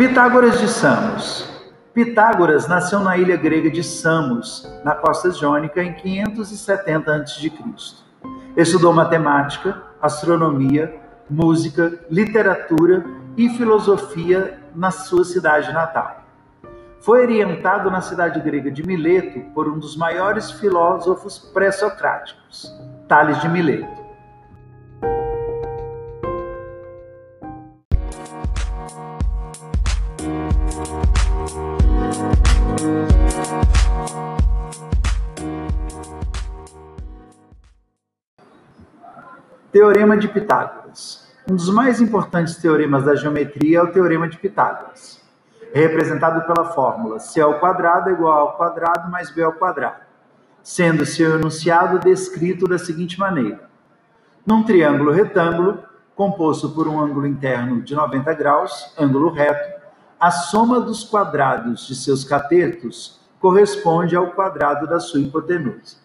Pitágoras de Samos. Pitágoras nasceu na ilha grega de Samos, na costa jônica, em 570 a.C. Estudou matemática, astronomia, música, literatura e filosofia na sua cidade natal. Foi orientado na cidade grega de Mileto por um dos maiores filósofos pré-socráticos, Tales de Mileto. Teorema de Pitágoras. Um dos mais importantes teoremas da geometria é o Teorema de Pitágoras. Representado pela fórmula C ao quadrado é igual ao quadrado mais B ao quadrado, sendo seu enunciado descrito da seguinte maneira. Num triângulo retângulo, composto por um ângulo interno de 90 graus, ângulo reto, a soma dos quadrados de seus catetos corresponde ao quadrado da sua hipotenusa.